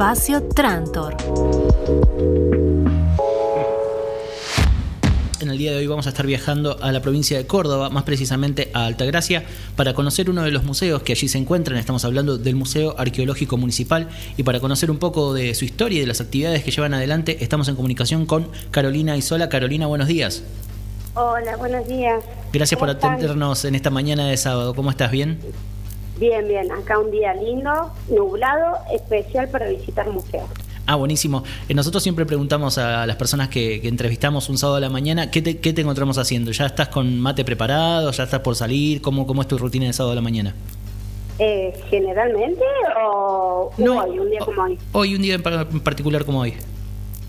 Espacio Trantor. En el día de hoy vamos a estar viajando a la provincia de Córdoba, más precisamente a Altagracia, para conocer uno de los museos que allí se encuentran. Estamos hablando del Museo Arqueológico Municipal y para conocer un poco de su historia y de las actividades que llevan adelante, estamos en comunicación con Carolina Isola. Carolina, buenos días. Hola, buenos días. Gracias por atendernos en esta mañana de sábado. ¿Cómo estás? ¿Bien? Bien, bien. Acá un día lindo, nublado, especial para visitar museos. Ah, buenísimo. Eh, Nosotros siempre preguntamos a las personas que, que entrevistamos un sábado a la mañana, ¿qué te, qué te encontramos haciendo? ¿Ya estás con mate preparado? ¿Ya estás por salir? ¿Cómo, cómo es tu rutina de sábado a la mañana? Eh, ¿Generalmente o hoy, un día como hoy? Hoy, un día en particular como hoy.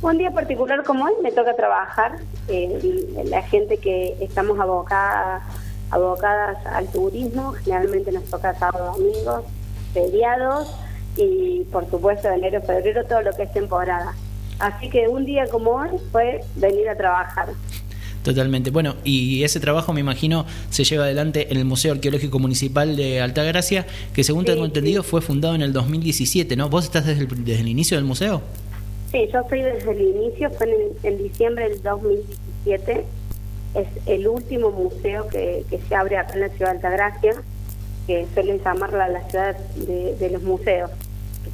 Un día particular como hoy me toca trabajar. eh, la gente que estamos abocada, abocadas al turismo, generalmente nos toca sábado, domingos, feriados y por supuesto enero, febrero, todo lo que es temporada. Así que un día como hoy fue venir a trabajar. Totalmente. Bueno, y ese trabajo me imagino se lleva adelante en el Museo Arqueológico Municipal de Altagracia, que según Sí, tengo sí. entendido fue fundado en el 2017, ¿no? ¿Vos estás desde el, desde el inicio del museo? Sí, yo fui desde el inicio, fue en, en diciembre del 2017. Es el último museo que, que se abre acá en la ciudad de Altagracia, que suelen llamarla la ciudad de, de los museos.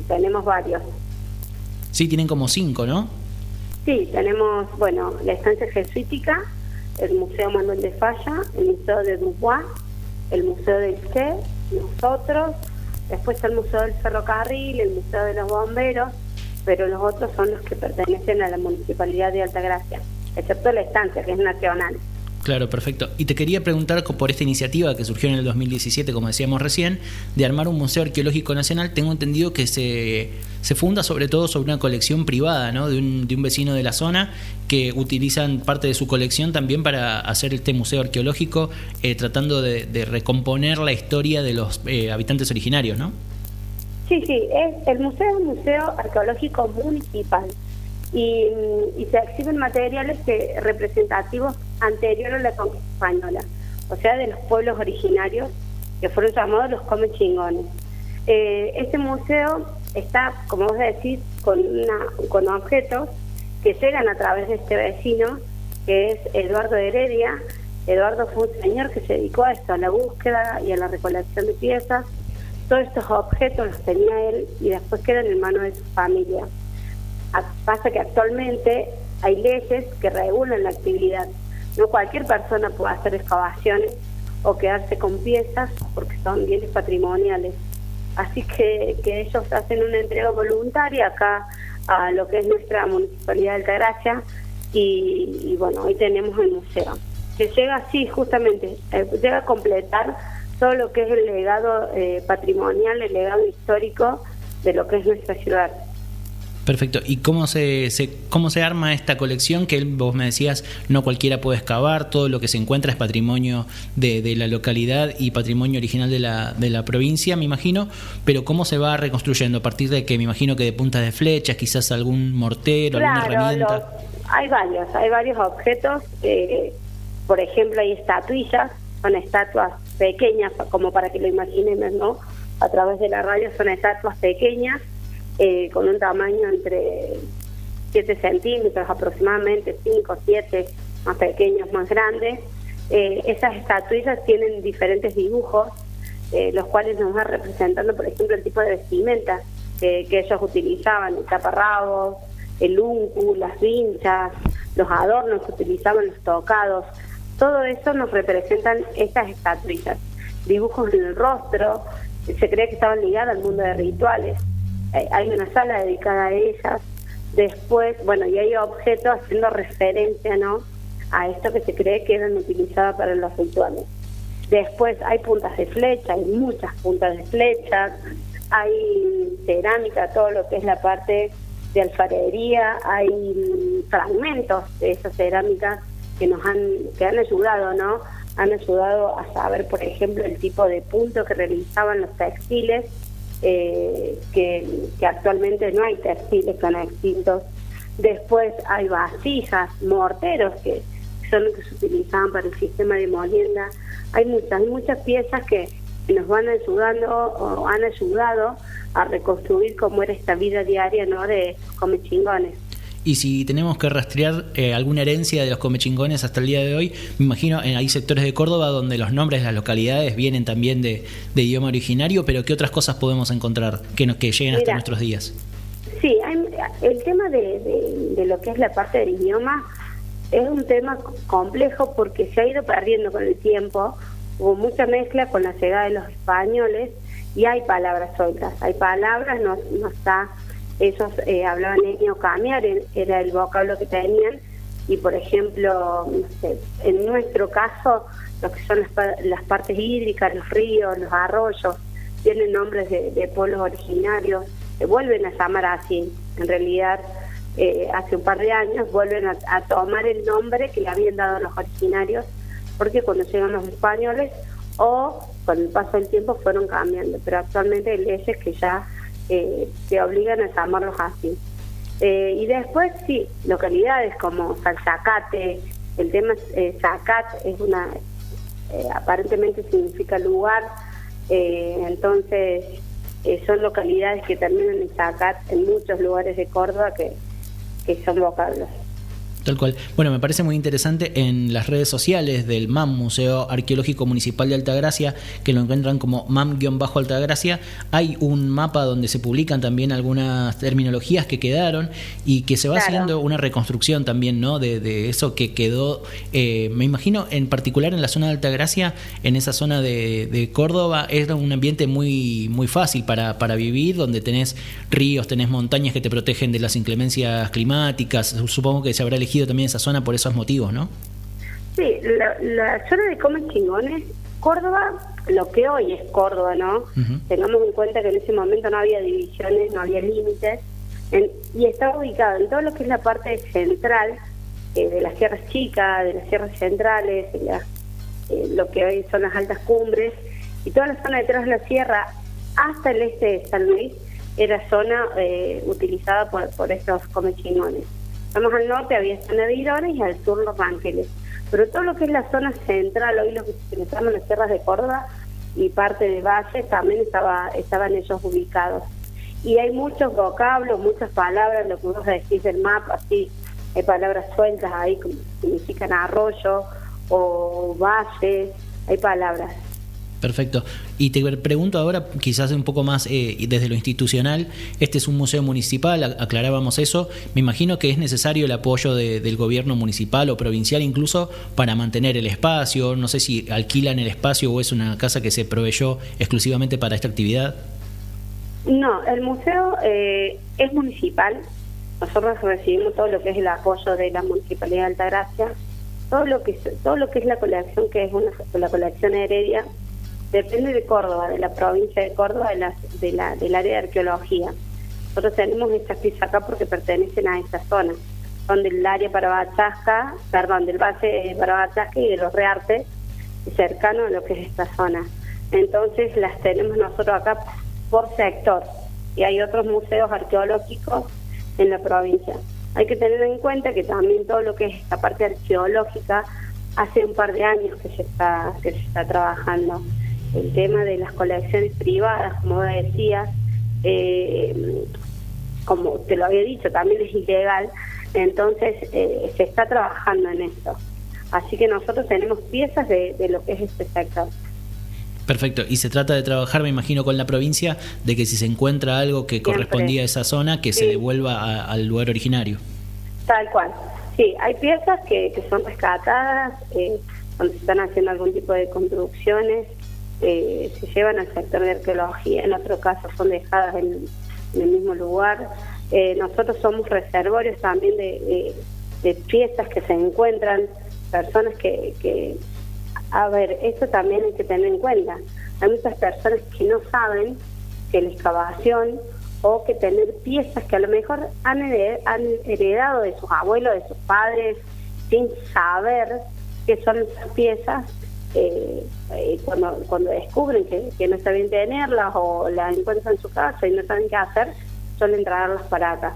Tenemos varios. Sí, tienen como cinco, ¿no? Sí, tenemos, bueno, la estancia jesuítica, el Museo Manuel de Falla, el Museo de Dubois, el Museo del Che, nosotros, después el Museo del Ferrocarril, el Museo de los Bomberos, pero los otros son los que pertenecen a la Municipalidad de Altagracia, excepto la estancia, que es nacional. Claro, perfecto. Y te quería preguntar por esta iniciativa que surgió en el 2017, como decíamos recién, de armar un Museo Arqueológico Nacional. Tengo entendido que se, se funda sobre todo sobre una colección privada, ¿no? De un, de un vecino de la zona que utilizan parte de su colección también para hacer este museo arqueológico, eh, tratando de, de recomponer la historia de los eh, habitantes originarios, ¿no? Sí, sí, es, el museo es un museo arqueológico municipal y, y se exhiben materiales que, representativos anteriores a la conquista española, o sea, de los pueblos originarios que fueron llamados los come chingones. Eh, este museo está, como vos decís, con, una, con objetos que llegan a través de este vecino, que es Eduardo Heredia. Eduardo fue un señor que se dedicó a esto, a la búsqueda y a la recolección de piezas. Todos estos objetos los tenía él y después quedan en manos de su familia. A- Pasa que actualmente hay leyes que regulan la actividad. No cualquier persona puede hacer excavaciones o quedarse con piezas porque son bienes patrimoniales. Así que, que ellos hacen una entrega voluntaria acá a lo que es nuestra municipalidad de Altagracia y, y bueno, hoy tenemos el museo. Que llega así, justamente, eh, llega a completar todo lo que es el legado eh, patrimonial, el legado histórico de lo que es nuestra ciudad. Perfecto. ¿Y cómo se, se- cómo se arma esta colección? Que vos me decías, no cualquiera puede excavar, todo lo que se encuentra es patrimonio de, de la localidad y patrimonio original de la, de la provincia, me imagino, pero ¿cómo se va reconstruyendo? A partir de que me imagino que de puntas de flechas, quizás algún mortero, alguna herramienta. los- hay varios, hay varios objetos. eh, por ejemplo, hay estatuillas, son estatuas pequeñas, como para que lo imaginemos, ¿no? A través de la radio son estatuas pequeñas, eh, con un tamaño entre 7 centímetros aproximadamente, 5, 7, más pequeños, más grandes. Eh, esas estatuillas tienen diferentes dibujos, eh, los cuales nos van representando, por ejemplo, el tipo de vestimenta que, ellos utilizaban, el taparrabos, el uncu, las vinchas, los adornos que utilizaban, los tocados. Todo eso nos representan estas estatuillas. Dibujos en el rostro, se cree que estaban ligadas al mundo de rituales. Eh, hay una sala dedicada a ellas. Después, bueno, y hay objetos haciendo referencia, ¿no? A esto que se cree que eran utilizadas para los rituales. Después hay puntas de flecha, hay muchas puntas de flechas, hay cerámica, todo lo que es la parte de alfarería, hay fragmentos de esas cerámicas que nos han, que han ayudado, ¿no? Han ayudado a saber, por ejemplo, el tipo de punto que realizaban los textiles, eh, que, actualmente no hay textiles han extintos. Después hay vasijas, morteros, que son los que se utilizaban para el sistema de molienda. Hay muchas, hay muchas piezas que nos van ayudando o han ayudado a reconstruir cómo era esta vida diaria no de chingones y si tenemos que rastrear eh, alguna herencia de los comechingones hasta el día de hoy, me imagino en, hay sectores de Córdoba donde los nombres de las localidades vienen también de, idioma originario, pero ¿qué otras cosas podemos encontrar que, nos, que lleguen hasta nuestros días? Sí, el tema de, de, lo que es la parte del idioma es un tema complejo porque se ha ido perdiendo con el tiempo, hubo mucha mezcla con la llegada de los españoles y hay palabras sueltas, hay palabras, no, no está ellos eh, hablaban en cambiar, era el vocablo que tenían, y por ejemplo, en nuestro caso, lo que son las, partes hídricas, los ríos, los arroyos, tienen nombres de, pueblos originarios, se vuelven a llamar así, en realidad eh, hace un par de años vuelven a, tomar el nombre que le habían dado los originarios, porque cuando llegan los españoles o con el paso del tiempo fueron cambiando, pero actualmente hay leyes que ya eh, te obligan a llamarlos así. Eh, y después sí, localidades como Salzacate, el tema eh, es una, eh, aparentemente significa lugar, entonces son localidades que terminan en Zacat en muchos lugares de Córdoba que, que son vocablos. Tal cual. Bueno, me parece muy interesante en las redes sociales del MAM, Museo Arqueológico Municipal de Altagracia, que lo encuentran como MAM-Altagracia. Hay un mapa donde se publican también algunas terminologías que quedaron y que se va haciendo una reconstrucción también, ¿no? De, eso que quedó, eh, me imagino, en particular en la zona de Altagracia, en esa zona de, Córdoba, era un ambiente muy, muy fácil para, para vivir, donde tenés ríos, tenés montañas que te protegen de las inclemencias climáticas. Supongo que se habrá elegido también esa zona por esos motivos, ¿no? Sí, la, zona de Comes Chingones, Córdoba, lo que hoy es Córdoba, ¿no? Tengamos en cuenta que en ese momento no había divisiones, no había límites, y estaba ubicado en todo lo que es la parte central eh, de las sierras chicas, de las sierras centrales, eh, lo que hoy son las altas cumbres, y toda la zona detrás de la sierra hasta el este de San Luis era zona eh, utilizada por, por estos comechingones. Estamos al norte, había zona de Irones y al sur Los Ángeles. Pero todo lo que es la zona central, hoy lo que se llaman las tierras de Córdoba y parte de Valle, también estaba, estaban ellos ubicados. Y hay muchos vocablos, muchas palabras, lo que vos decís del mapa, así, hay palabras sueltas ahí que significan arroyo o valle, hay palabras. Perfecto. Y te pregunto ahora, quizás un poco más eh, desde lo institucional, este es un museo municipal, aclarábamos eso, me imagino que es necesario el apoyo del gobierno municipal o provincial incluso para mantener el espacio, no sé si alquilan el espacio o es una casa que se proveyó exclusivamente para esta actividad. No, el museo eh, es municipal, nosotros recibimos todo lo que es el apoyo de la Municipalidad de Altagracia, todo lo que todo lo que es la colección que es una la colección heredia depende de Córdoba, de la provincia de Córdoba, de la, de la, del área de arqueología. Nosotros tenemos estas piezas acá porque pertenecen a esta zona. Son del área para Bachasca, perdón, del base para Bachasca y de los Reartes, cercano a lo que es esta zona. Entonces las tenemos nosotros acá por sector y hay otros museos arqueológicos en la provincia. Hay que tener en cuenta que también todo lo que es esta parte arqueológica hace un par de años que se está que se está trabajando el tema de las colecciones privadas, como decías, eh, como te lo había dicho, también es ilegal, entonces eh, se está trabajando en esto. Así que nosotros tenemos piezas de, lo que es este sector. Perfecto, y se trata de trabajar, me imagino, con la provincia, de que si se encuentra algo que correspondía a esa zona, que se devuelva al lugar originario. Tal cual, sí, hay piezas que, que son rescatadas, eh, cuando se están haciendo algún tipo de construcciones, eh, se llevan al sector de arqueología, en otro caso son dejadas en, el mismo lugar. Eh, nosotros somos reservorios también de, piezas que se encuentran, personas que, que, a ver, esto también hay que tener en cuenta. Hay muchas personas que no saben que la excavación o que tener piezas que a lo mejor han heredado de sus abuelos, de sus padres, sin saber qué son esas piezas, eh, cuando, cuando descubren que, no está bien tenerlas o la encuentran en su casa y no saben qué hacer, suelen traerlas para acá.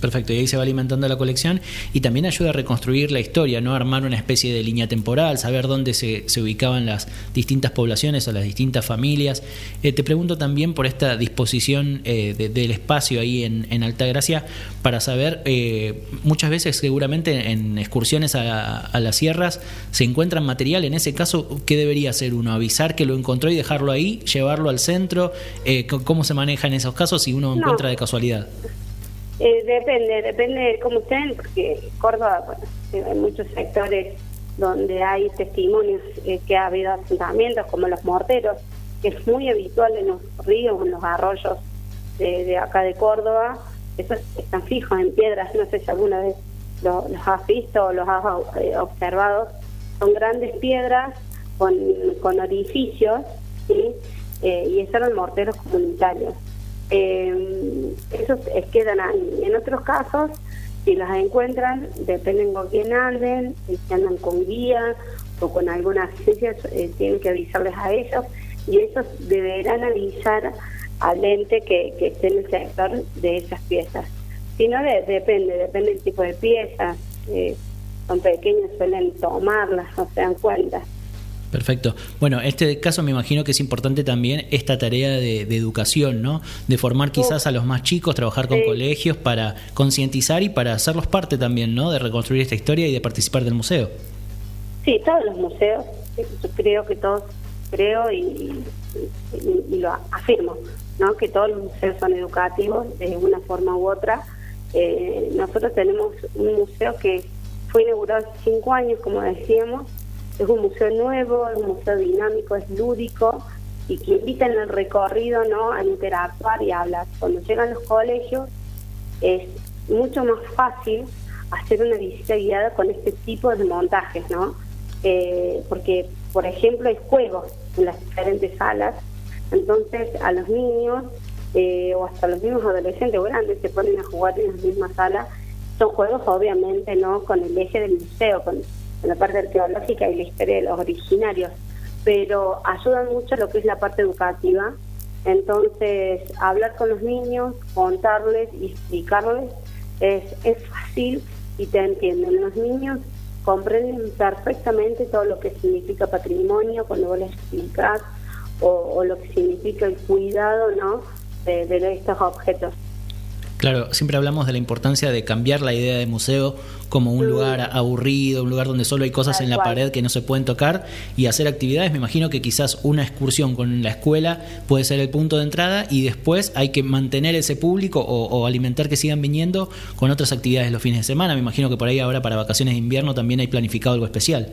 Perfecto, y ahí se va alimentando la colección y también ayuda a reconstruir la historia, ¿no? Armar una especie de línea temporal, saber dónde se, se ubicaban las distintas poblaciones o las distintas familias. Eh, te pregunto también por esta disposición eh, del espacio ahí en, en Altagracia para saber, eh, muchas veces seguramente en excursiones a, a, las sierras se encuentran material, en ese caso, ¿qué debería hacer uno? ¿Avisar que lo encontró y dejarlo ahí? ¿Llevarlo al centro? ¿Cómo se maneja en esos casos si uno encuentra de casualidad? Eh, depende, depende de cómo estén, porque Córdoba, bueno, hay muchos sectores donde hay testimonios eh, que ha habido asentamientos, como los morteros, que es muy habitual en los ríos, en los arroyos de, acá de Córdoba. Esos están fijos en piedras, no sé si alguna vez los has visto o los has eh, observado. Son grandes piedras con, con orificios, ¿sí? y esos eran morteros comunitarios eh, esos quedan ahí. En otros casos, si las encuentran, dependen con quién anden, si andan con guía o con alguna asistencia, eh, tienen que avisarles a ellos y ellos deberán avisar al ente que, esté en el sector de esas piezas. Si no, depende, depende del tipo de piezas. Eh, son pequeños, suelen tomarlas, no se dan cuenta. Perfecto. Bueno, este caso me imagino que es importante también esta tarea de, educación, ¿no? De formar quizás a los más chicos, trabajar con colegios para concientizar y para hacerlos parte también, ¿no? De reconstruir esta historia y de participar del museo. Sí, todos los museos, yo creo que todos, creo y, lo afirmo, ¿no? Que todos los museos son educativos de una forma u otra. Eh, nosotros tenemos un museo que fue inaugurado hace cinco años, como decíamos, es un museo nuevo, es un museo dinámico, es lúdico y que invita en el recorrido ¿no? a interactuar y hablar. Cuando llegan los colegios es mucho más fácil hacer una visita guiada con este tipo de montajes, ¿no? Eh, porque, por ejemplo, hay juegos en las diferentes salas, entonces a los niños eh, o hasta los mismos adolescentes grandes se ponen a jugar en las mismas salas. Son juegos, obviamente, no con el eje del museo, con en la parte arqueológica y la historia de los originarios, pero ayudan mucho lo que es la parte educativa. Entonces, hablar con los niños, contarles y explicarles es, es fácil y te entienden. Los niños comprenden perfectamente todo lo que significa patrimonio cuando vos les explicas o, lo que significa el cuidado ¿no? de estos objetos. Claro, siempre hablamos de la importancia de cambiar la idea de museo como un lugar aburrido, un lugar donde solo hay cosas en la pared que no se pueden tocar y hacer actividades. Me imagino que quizás una excursión con la escuela puede ser el punto de entrada y después hay que mantener ese público o, alimentar que sigan viniendo con otras actividades los fines de semana. Me imagino que por ahí ahora para vacaciones de invierno también hay planificado algo especial.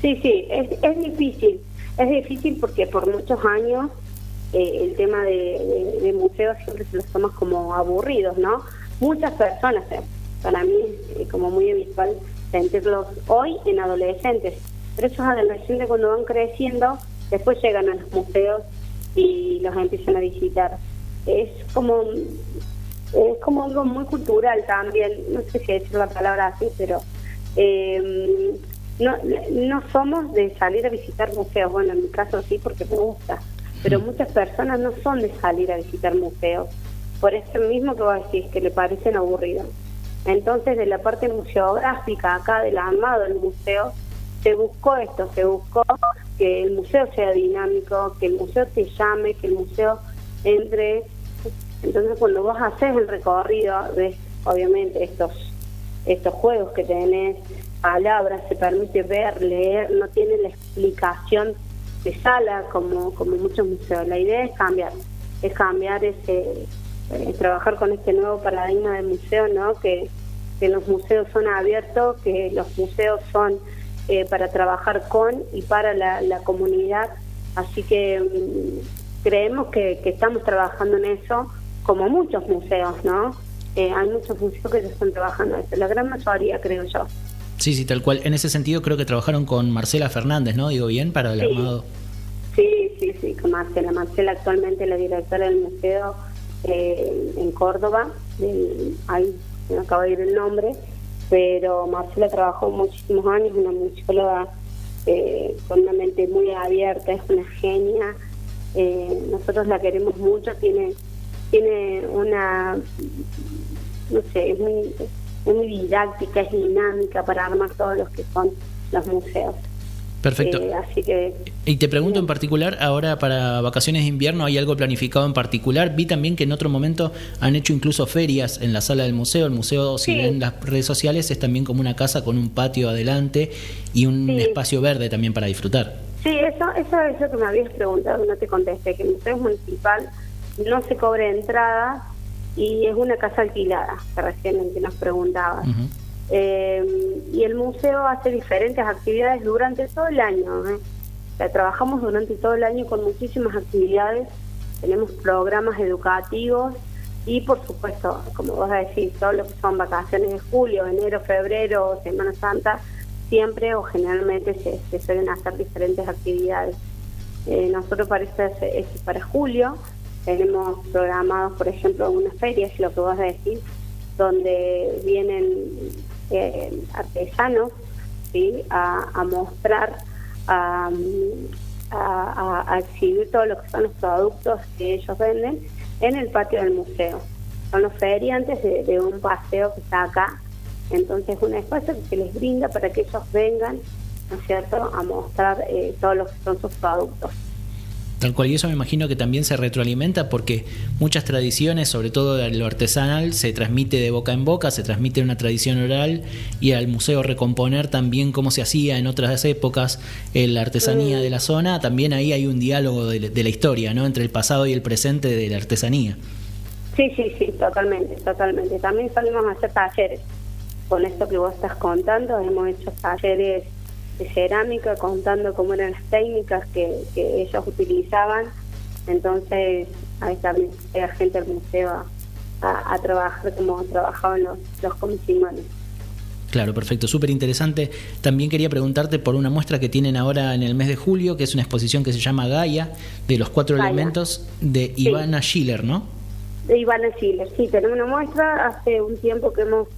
Sí, sí, es, es difícil. Es difícil porque por muchos años eh, el tema de, museos siempre se los toma como aburridos, ¿no? Muchas personas, eh, para mí es eh, como muy habitual sentirlos hoy en adolescentes, pero esos adolescentes cuando van creciendo, después llegan a los museos y los empiezan a visitar. Es como es como algo muy cultural también, no sé si decir la palabra así, pero no, no somos de salir a visitar museos, bueno, en mi caso sí, porque me gusta, pero muchas personas no son de salir a visitar museos, por eso mismo que vos decís, que le parecen aburridos. Entonces, de la parte museográfica acá del armado del museo, se buscó esto, se buscó que el museo sea dinámico, que el museo te llame, que el museo entre. Entonces, cuando vos haces el recorrido, ves obviamente estos, estos juegos que tenés, palabras, se permite ver, leer, no tiene la explicación de sala, como, como muchos museos. La idea es cambiar, es cambiar ese, eh, trabajar con este nuevo paradigma de museo, ¿no? Que, que los museos son abiertos, que los museos son eh, para trabajar con y para la, comunidad. Así que mm, creemos que, que, estamos trabajando en eso, como muchos museos, ¿no? Eh, hay muchos museos que ya están trabajando en eso, la gran mayoría, creo yo. Sí, sí, tal cual. En ese sentido creo que trabajaron con Marcela Fernández, ¿no? Digo bien, para el armado. Sí, sí, sí, con Marcela. Marcela actualmente la directora del museo eh, en Córdoba. ahí me acaba de ir el nombre. Pero Marcela trabajó muchísimos años, una musicóloga eh, con una mente muy abierta, es una genia. Eh, nosotros la queremos mucho, tiene, tiene una no sé, es muy, es muy didáctica, es dinámica para armar todos los que son los museos. Perfecto. Eh, así que, y te pregunto en particular, ahora para vacaciones de invierno, ¿hay algo planificado en particular? Vi también que en otro momento han hecho incluso ferias en la sala del museo. El museo, si ven las redes sociales, es también como una casa con un patio adelante y un espacio verde también para disfrutar. Sí, eso, eso es lo que me habías preguntado, no te contesté, que el museo municipal no se cobra entrada y es una casa alquilada, que recién nos preguntabas. Eh, y el museo hace diferentes actividades durante todo el año. ¿eh? trabajamos durante todo el año con muchísimas actividades, tenemos programas educativos y por supuesto, como vos decís, todo lo que son vacaciones de julio, enero, febrero, Semana Santa, siempre o generalmente se, suelen hacer diferentes actividades. Eh, nosotros para, este, para julio tenemos programados, por ejemplo, una feria, es lo que vos decís, donde vienen eh, artesanos ¿sí? a, mostrar, a, a, exhibir todo lo que son los productos que ellos venden en el patio del museo. Son los feriantes de, un paseo que está acá. Entonces, es un espacio que se les brinda para que ellos vengan, ¿no es cierto?, a mostrar eh, todo lo que son sus productos. Tal cual, y eso me imagino que también se retroalimenta porque muchas tradiciones, sobre todo lo artesanal, se transmite de boca en boca, se transmite una tradición oral y al museo recomponer también cómo se hacía en otras épocas la artesanía de la zona, también ahí hay un diálogo de, la historia, ¿no? Entre el pasado y el presente de la artesanía. Sí, sí, sí, totalmente, totalmente. También salimos a hacer talleres. Con esto que vos estás contando, hemos hecho talleres de cerámica contando cómo eran las técnicas que, ellos utilizaban. Entonces, ahí también la gente del museo a, trabajar como trabajaban los, los comisiones. Claro, perfecto, súper interesante. También quería preguntarte por una muestra que tienen ahora en el mes de julio, que es una exposición que se llama Gaia, de los cuatro elementos de Ivana Schiller, ¿no? De Ivana Schiller, sí, tenemos una muestra hace un tiempo que hemos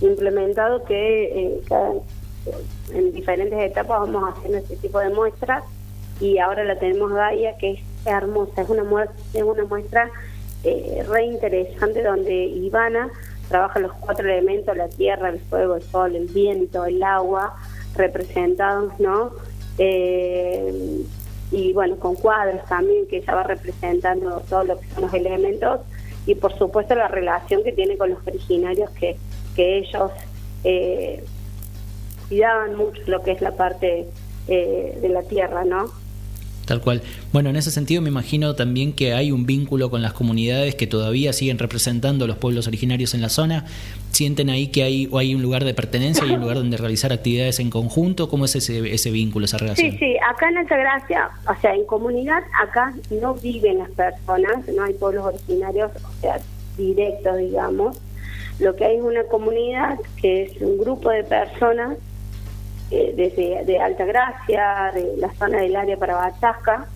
implementado que eh, cada, en diferentes etapas vamos haciendo este tipo de muestras y ahora la tenemos Gaia que es hermosa, es una muestra, es una muestra eh, re interesante donde Ivana trabaja los cuatro elementos, la tierra, el fuego, el sol, el viento, el agua, representados, ¿no? Eh, y bueno, con cuadros también, que ella va representando todo lo que son los elementos y por supuesto la relación que tiene con los originarios que, que ellos eh, cuidaban mucho lo que es la parte eh, de la tierra, ¿no? Tal cual. Bueno, en ese sentido me imagino también que hay un vínculo con las comunidades que todavía siguen representando a los pueblos originarios en la zona. ¿Sienten ahí que hay, o hay un lugar de pertenencia y un lugar donde realizar actividades en conjunto? ¿Cómo es ese, ese vínculo, esa relación? Sí, sí, acá en Altagracia, o sea, en comunidad, acá no viven las personas, no hay pueblos originarios, o sea, directos, digamos. Lo que hay es una comunidad que es un grupo de personas eh, desde de Alta Gracia, de la zona del área para Bachasca,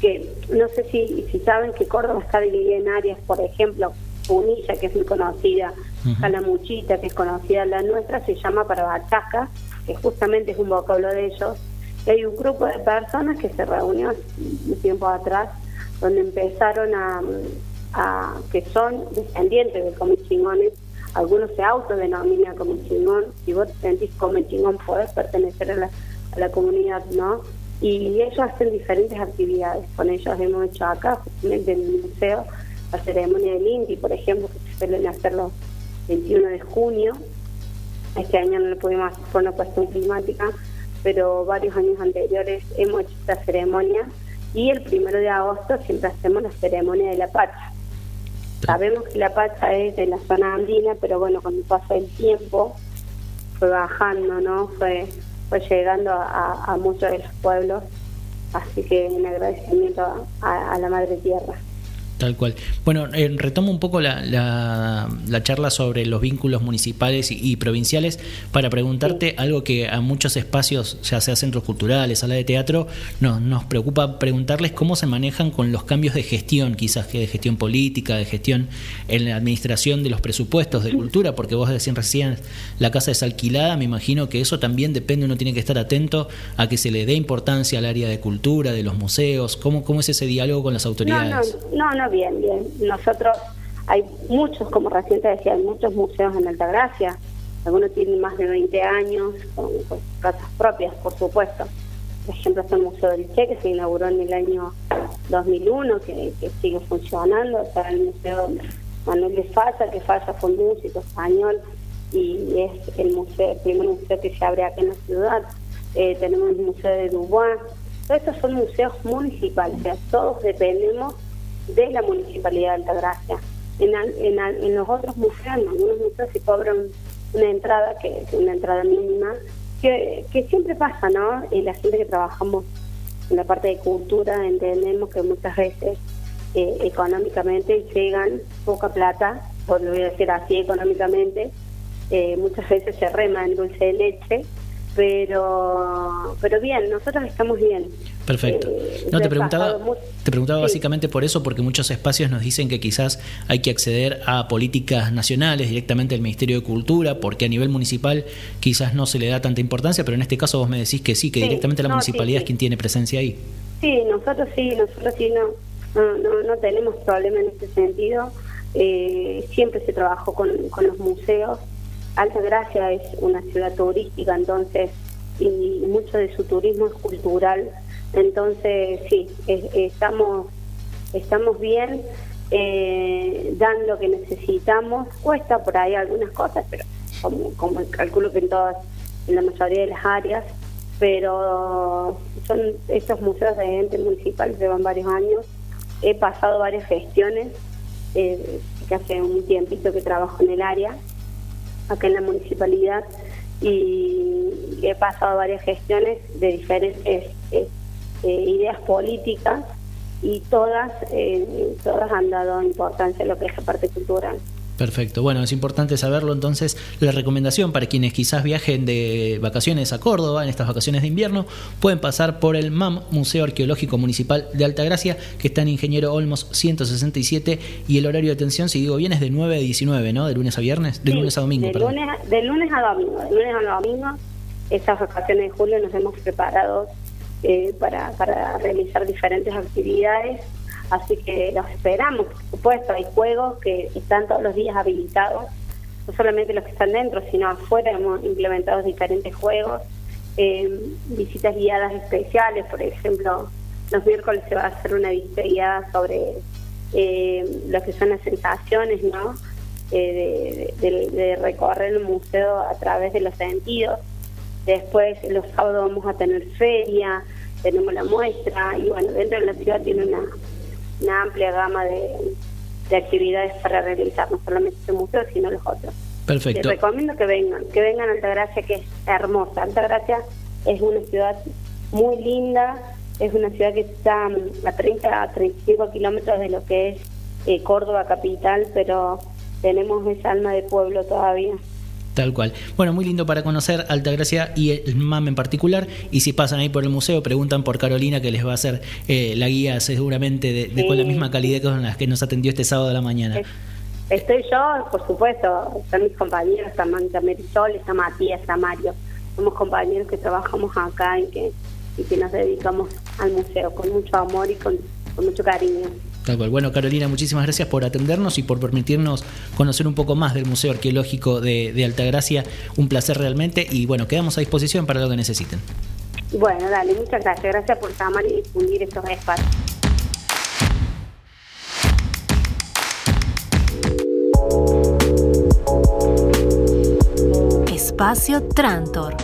que no sé si, si saben que Córdoba está dividida en áreas, por ejemplo, Punilla, que es muy conocida, Calamuchita, que es conocida la nuestra, se llama para Bachasca, que justamente es un vocablo de ellos. Y hay un grupo de personas que se reunió un tiempo atrás, donde empezaron a, a que son descendientes de comichingones algunos se autodenominan como chingón, y vos te sentís como chingón, podés pertenecer a la, a la comunidad, ¿no? Y ellos hacen diferentes actividades, con ellos. Hemos hecho acá, justamente en el museo, la ceremonia del INDI, por ejemplo, que se suelen hacer los 21 de junio, este año no lo pudimos hacer por una cuestión climática, pero varios años anteriores hemos hecho esta ceremonia. Y el primero de agosto siempre hacemos la ceremonia de la Pacha Sabemos que la Pacha es de la zona andina, pero bueno, cuando pasó el tiempo fue bajando, ¿no? Fue, fue llegando a, muchos de los pueblos. Así que un agradecimiento a la Madre Tierra. Tal cual. Bueno, eh, retomo un poco la, la, charla sobre los vínculos municipales y, provinciales para preguntarte algo que a muchos espacios, ya sea centros culturales, sala de teatro, no, nos preocupa preguntarles cómo se manejan con los cambios de gestión, quizás que de gestión política, de gestión en la administración de los presupuestos de cultura, porque vos decían recién la casa es alquilada, me imagino que eso también depende, uno tiene que estar atento a que se le dé importancia al área de cultura, de los museos, cómo, cómo es ese diálogo con las autoridades. no, no bien, bien. Nosotros hay muchos, como recién te decía, hay muchos museos en Altagracia, algunos tienen más de 20 años, con, casas propias, por supuesto. Por ejemplo, está el Museo del Che, que se inauguró en el año 2001, que, sigue funcionando. Está el Museo Manuel de Falla, que Falla fue un músico español y es el museo el primer museo que se abre aquí en la ciudad. Eh, tenemos el Museo de Dubois. Todos estos son museos municipales, o sea, todos dependemos de la Municipalidad de Altagracia. En, en, en los otros museos, en algunos museos se cobran una entrada, que es una entrada mínima, que, que siempre pasa, ¿no? Y la gente que trabajamos en la parte de cultura entendemos que muchas veces eh, económicamente llegan poca plata, por lo voy a decir así económicamente, eh, muchas veces se rema en dulce de leche pero pero bien, nosotros estamos bien. Perfecto. Eh, no te preguntaba, te preguntaba básicamente por eso, porque muchos espacios nos dicen que quizás hay que acceder a políticas nacionales directamente del Ministerio de Cultura, porque a nivel municipal quizás no se le da tanta importancia, pero en este caso vos me decís que sí, que directamente la municipalidad es quien tiene presencia ahí. Sí, nosotros sí, nosotros sí no, no, no, tenemos problema en este sentido. Eh, siempre se trabajó con, con los museos Alta Gracia es una ciudad turística, entonces, y mucho de su turismo es cultural. Entonces, sí, estamos, estamos bien, eh, dan lo que necesitamos. Cuesta por ahí algunas cosas, pero como, como calculo que en todas, en la mayoría de las áreas, pero son estos museos de ente municipal llevan varios años. He pasado varias gestiones, eh, que hace un tiempito que trabajo en el área acá en la municipalidad y he pasado varias gestiones de diferentes eh, eh, ideas políticas y todas eh, todas han dado importancia a lo que es la parte cultural. Perfecto, bueno, es importante saberlo entonces. La recomendación para quienes quizás viajen de vacaciones a Córdoba en estas vacaciones de invierno, pueden pasar por el MAM, Museo Arqueológico Municipal de Altagracia, que está en Ingeniero Olmos 167 y el horario de atención, si digo bien, es de 9 a 19, ¿no? De lunes a viernes, de lunes a domingo. De, lunes, de lunes a domingo, de lunes a domingo. Estas vacaciones de julio nos hemos preparado eh, para, para realizar diferentes actividades Así que los esperamos, por supuesto. Hay juegos que están todos los días habilitados, no solamente los que están dentro, sino afuera hemos implementado diferentes juegos, eh, visitas guiadas especiales, por ejemplo, los miércoles se va a hacer una visita guiada sobre eh, lo que son las sensaciones, ¿no? Eh, de, recorrer el museo a través de los sentidos. Después, los sábados vamos a tener feria, tenemos la muestra, y bueno, dentro de la ciudad tiene una una amplia gama de, actividades para realizar, no solamente este museo, sino los otros. Perfecto. Les recomiendo que vengan, que vengan a Altagracia, que es hermosa. Altagracia es una ciudad muy linda, es una ciudad que está a 30 a 35 kilómetros de lo que es eh, Córdoba capital, pero tenemos esa alma de pueblo todavía. Tal cual. Bueno, muy lindo para conocer Altagracia y el MAM en particular. Y si pasan ahí por el museo, preguntan por Carolina, que les va a hacer eh, la guía seguramente de, con la misma calidad con las que nos atendió este sábado de la mañana. Estoy yo, por supuesto, están mis compañeros, está, Marisol, está Matías, está Mario. Somos compañeros que trabajamos acá y que, y que nos dedicamos al museo con mucho amor y con mucho cariño. Bueno, Carolina, muchísimas gracias por atendernos y por permitirnos conocer un poco más del Museo Arqueológico de, Altagracia. Un placer realmente y bueno, quedamos a disposición para lo que necesiten. Bueno, dale, muchas gracias. Gracias por llamar y difundir estos espacios. Espacio Trantor.